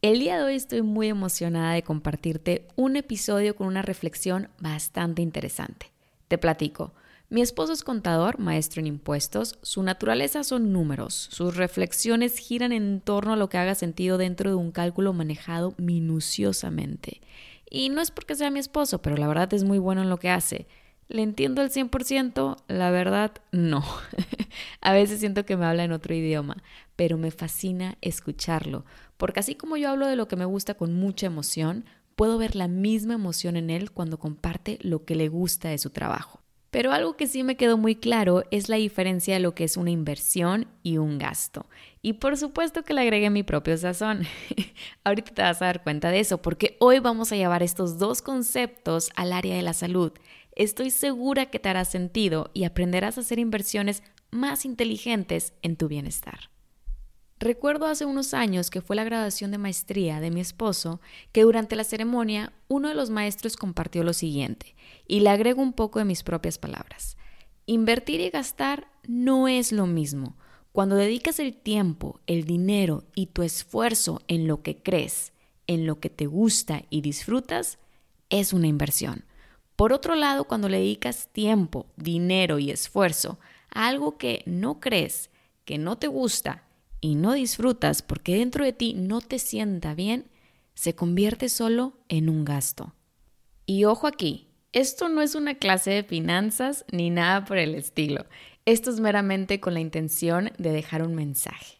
El día de hoy estoy muy emocionada de compartirte un episodio con una reflexión bastante interesante. Te platico. Mi esposo es contador, maestro en impuestos, su naturaleza son números, sus reflexiones giran en torno a lo que haga sentido dentro de un cálculo manejado minuciosamente. Y no es porque sea mi esposo, pero la verdad es muy bueno en lo que hace. ¿Le entiendo al 100%? La verdad, no. a veces siento que me habla en otro idioma, pero me fascina escucharlo, porque así como yo hablo de lo que me gusta con mucha emoción, puedo ver la misma emoción en él cuando comparte lo que le gusta de su trabajo. Pero algo que sí me quedó muy claro es la diferencia de lo que es una inversión y un gasto. Y por supuesto que le agregué mi propio sazón. Ahorita te vas a dar cuenta de eso, porque hoy vamos a llevar estos dos conceptos al área de la salud estoy segura que te hará sentido y aprenderás a hacer inversiones más inteligentes en tu bienestar. Recuerdo hace unos años que fue la graduación de maestría de mi esposo que durante la ceremonia uno de los maestros compartió lo siguiente, y le agrego un poco de mis propias palabras. Invertir y gastar no es lo mismo. Cuando dedicas el tiempo, el dinero y tu esfuerzo en lo que crees, en lo que te gusta y disfrutas, es una inversión. Por otro lado, cuando le dedicas tiempo, dinero y esfuerzo algo que no crees, que no te gusta y no disfrutas porque dentro de ti no te sienta bien, se convierte solo en un gasto. Y ojo aquí, esto no es una clase de finanzas ni nada por el estilo. Esto es meramente con la intención de dejar un mensaje.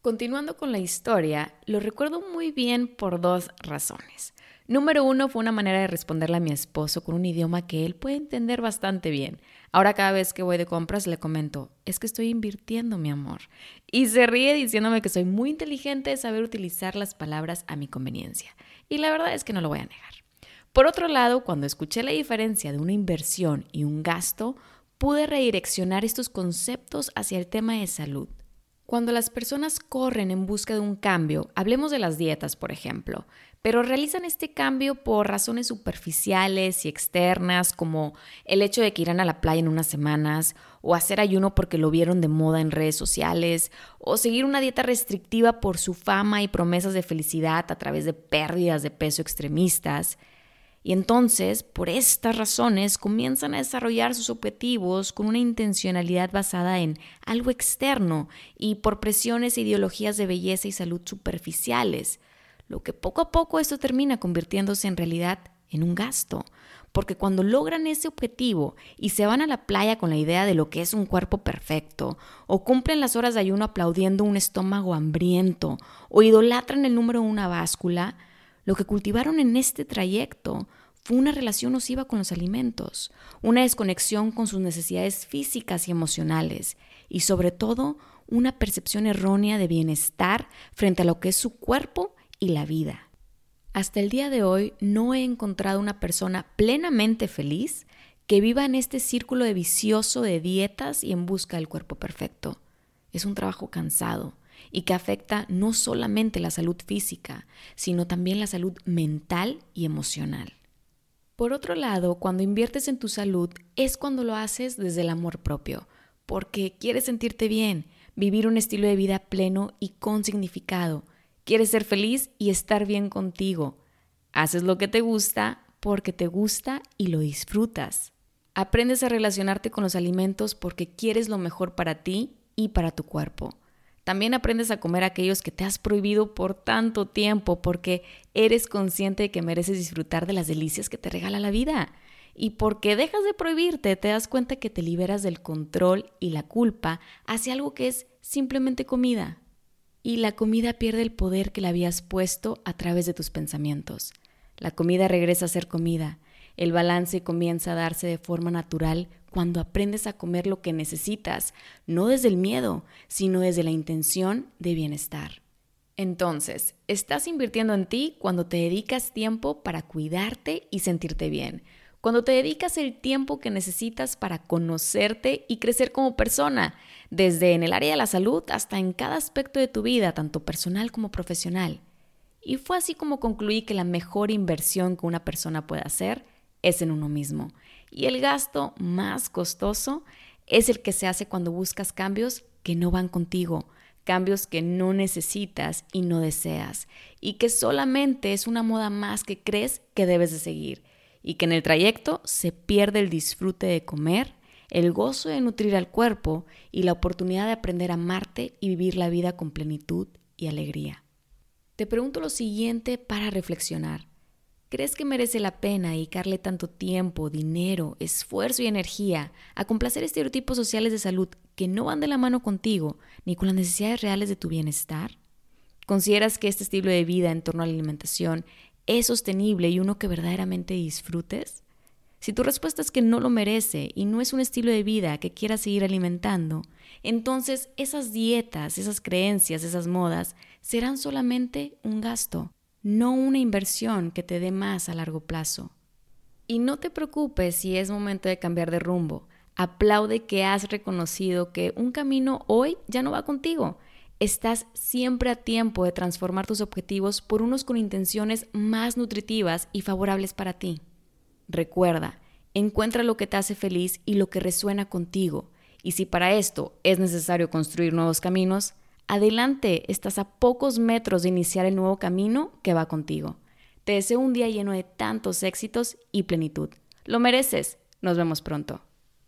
Continuando con la historia, lo recuerdo muy bien por dos razones. Número uno fue una manera de responderle a mi esposo con un idioma que él puede entender bastante bien. Ahora cada vez que voy de compras le comento, es que estoy invirtiendo, mi amor. Y se ríe diciéndome que soy muy inteligente de saber utilizar las palabras a mi conveniencia. Y la verdad es que no lo voy a negar. Por otro lado, cuando escuché la diferencia de una inversión y un gasto, pude redireccionar estos conceptos hacia el tema de salud. Cuando las personas corren en busca de un cambio, hablemos de las dietas, por ejemplo, pero realizan este cambio por razones superficiales y externas, como el hecho de que irán a la playa en unas semanas, o hacer ayuno porque lo vieron de moda en redes sociales, o seguir una dieta restrictiva por su fama y promesas de felicidad a través de pérdidas de peso extremistas. Y entonces, por estas razones, comienzan a desarrollar sus objetivos con una intencionalidad basada en algo externo y por presiones e ideologías de belleza y salud superficiales, lo que poco a poco esto termina convirtiéndose en realidad en un gasto, porque cuando logran ese objetivo y se van a la playa con la idea de lo que es un cuerpo perfecto, o cumplen las horas de ayuno aplaudiendo un estómago hambriento, o idolatran el número una báscula, lo que cultivaron en este trayecto fue una relación nociva con los alimentos, una desconexión con sus necesidades físicas y emocionales, y sobre todo una percepción errónea de bienestar frente a lo que es su cuerpo y la vida. Hasta el día de hoy no he encontrado una persona plenamente feliz que viva en este círculo de vicioso de dietas y en busca del cuerpo perfecto. Es un trabajo cansado, y que afecta no solamente la salud física, sino también la salud mental y emocional. Por otro lado, cuando inviertes en tu salud es cuando lo haces desde el amor propio, porque quieres sentirte bien, vivir un estilo de vida pleno y con significado, quieres ser feliz y estar bien contigo. Haces lo que te gusta porque te gusta y lo disfrutas. Aprendes a relacionarte con los alimentos porque quieres lo mejor para ti y para tu cuerpo. También aprendes a comer aquellos que te has prohibido por tanto tiempo porque eres consciente de que mereces disfrutar de las delicias que te regala la vida. Y porque dejas de prohibirte, te das cuenta que te liberas del control y la culpa hacia algo que es simplemente comida. Y la comida pierde el poder que le habías puesto a través de tus pensamientos. La comida regresa a ser comida. El balance comienza a darse de forma natural cuando aprendes a comer lo que necesitas, no desde el miedo, sino desde la intención de bienestar. Entonces, estás invirtiendo en ti cuando te dedicas tiempo para cuidarte y sentirte bien, cuando te dedicas el tiempo que necesitas para conocerte y crecer como persona, desde en el área de la salud hasta en cada aspecto de tu vida, tanto personal como profesional. Y fue así como concluí que la mejor inversión que una persona puede hacer es en uno mismo. Y el gasto más costoso es el que se hace cuando buscas cambios que no van contigo, cambios que no necesitas y no deseas, y que solamente es una moda más que crees que debes de seguir, y que en el trayecto se pierde el disfrute de comer, el gozo de nutrir al cuerpo y la oportunidad de aprender a amarte y vivir la vida con plenitud y alegría. Te pregunto lo siguiente para reflexionar. ¿Crees que merece la pena dedicarle tanto tiempo, dinero, esfuerzo y energía a complacer estereotipos sociales de salud que no van de la mano contigo ni con las necesidades reales de tu bienestar? ¿Consideras que este estilo de vida en torno a la alimentación es sostenible y uno que verdaderamente disfrutes? Si tu respuesta es que no lo merece y no es un estilo de vida que quieras seguir alimentando, entonces esas dietas, esas creencias, esas modas serán solamente un gasto no una inversión que te dé más a largo plazo. Y no te preocupes si es momento de cambiar de rumbo. Aplaude que has reconocido que un camino hoy ya no va contigo. Estás siempre a tiempo de transformar tus objetivos por unos con intenciones más nutritivas y favorables para ti. Recuerda, encuentra lo que te hace feliz y lo que resuena contigo. Y si para esto es necesario construir nuevos caminos, Adelante, estás a pocos metros de iniciar el nuevo camino que va contigo. Te deseo un día lleno de tantos éxitos y plenitud. Lo mereces. Nos vemos pronto.